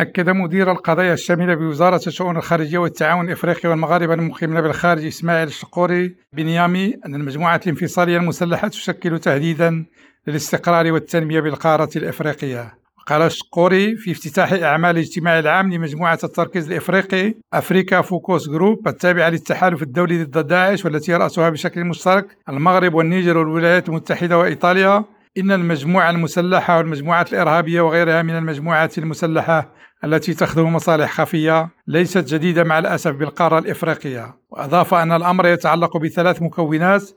أكد مدير القضايا الشاملة بوزارة الشؤون الخارجية والتعاون الإفريقي والمغاربة المقيمين بالخارج إسماعيل الشقوري بنيامي أن المجموعة الانفصالية المسلحة تشكل تهديدا للاستقرار والتنمية بالقارة الإفريقية. قال الشقوري في افتتاح أعمال الاجتماع العام لمجموعة التركيز الإفريقي Africa Focus Group التابعة للتحالف الدولي ضد داعش والتي يرأسها بشكل مشترك المغرب والنيجر والولايات المتحدة وإيطاليا. إن المجموعة المسلحة والمجموعات الإرهابية وغيرها من المجموعات المسلحة التي تخدم مصالح خفية ليست جديدة مع الأسف بالقارة الإفريقية. وأضاف أن الأمر يتعلق بثلاث مكونات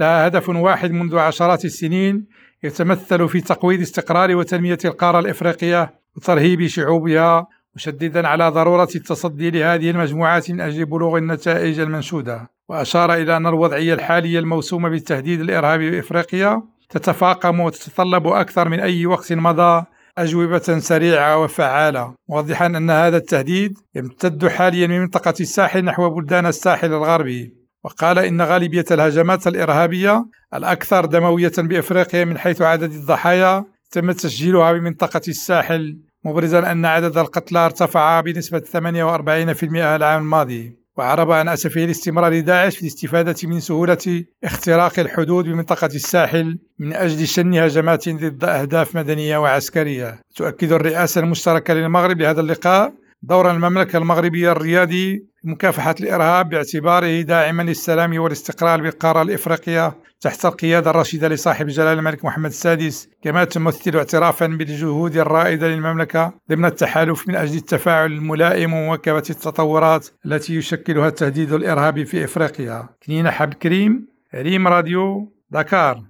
لها هدف واحد منذ عشرات السنين يتمثل في تقويض استقرار وتنمية القارة الإفريقية وترهيب شعوبها مشددا على ضرورة التصدي لهذه المجموعات من أجل بلوغ النتائج المنشودة. وأشار إلى أن الوضعية الحالية الموسومة بالتهديد الإرهابي بإفريقيا تتفاقم وتتطلب أكثر من أي وقت مضى أجوبة سريعة وفعالة. موضحا أن هذا التهديد يمتد حاليا من منطقة الساحل نحو بلدان الساحل الغربي. وقال إن غالبية الهجمات الإرهابية الأكثر دموية بإفريقيا من حيث عدد الضحايا تم تسجيلها بمنطقة الساحل مبرزا أن عدد القتلى ارتفع بنسبة 48% العام الماضي. وعرب عن أسفه لاستمرار داعش في الاستفادة من سهولة اختراق الحدود بمنطقة الساحل من أجل شن هجمات ضد أهداف مدنية وعسكرية. تؤكد الرئاسة المشتركة للمغرب لهذا اللقاء دور المملكة المغربية الريادي مكافحة الإرهاب باعتباره داعما للسلام والاستقرار بالقارة الإفريقية تحت القيادة الرشيدة لصاحب جلالة الملك محمد السادس كما تمثل اعترافا بالجهود الرائدة للمملكة ضمن التحالف من أجل التفاعل الملائم ومواكبة التطورات التي يشكلها التهديد الإرهابي في إفريقيا. كنينة حب كريم ريم راديو دكار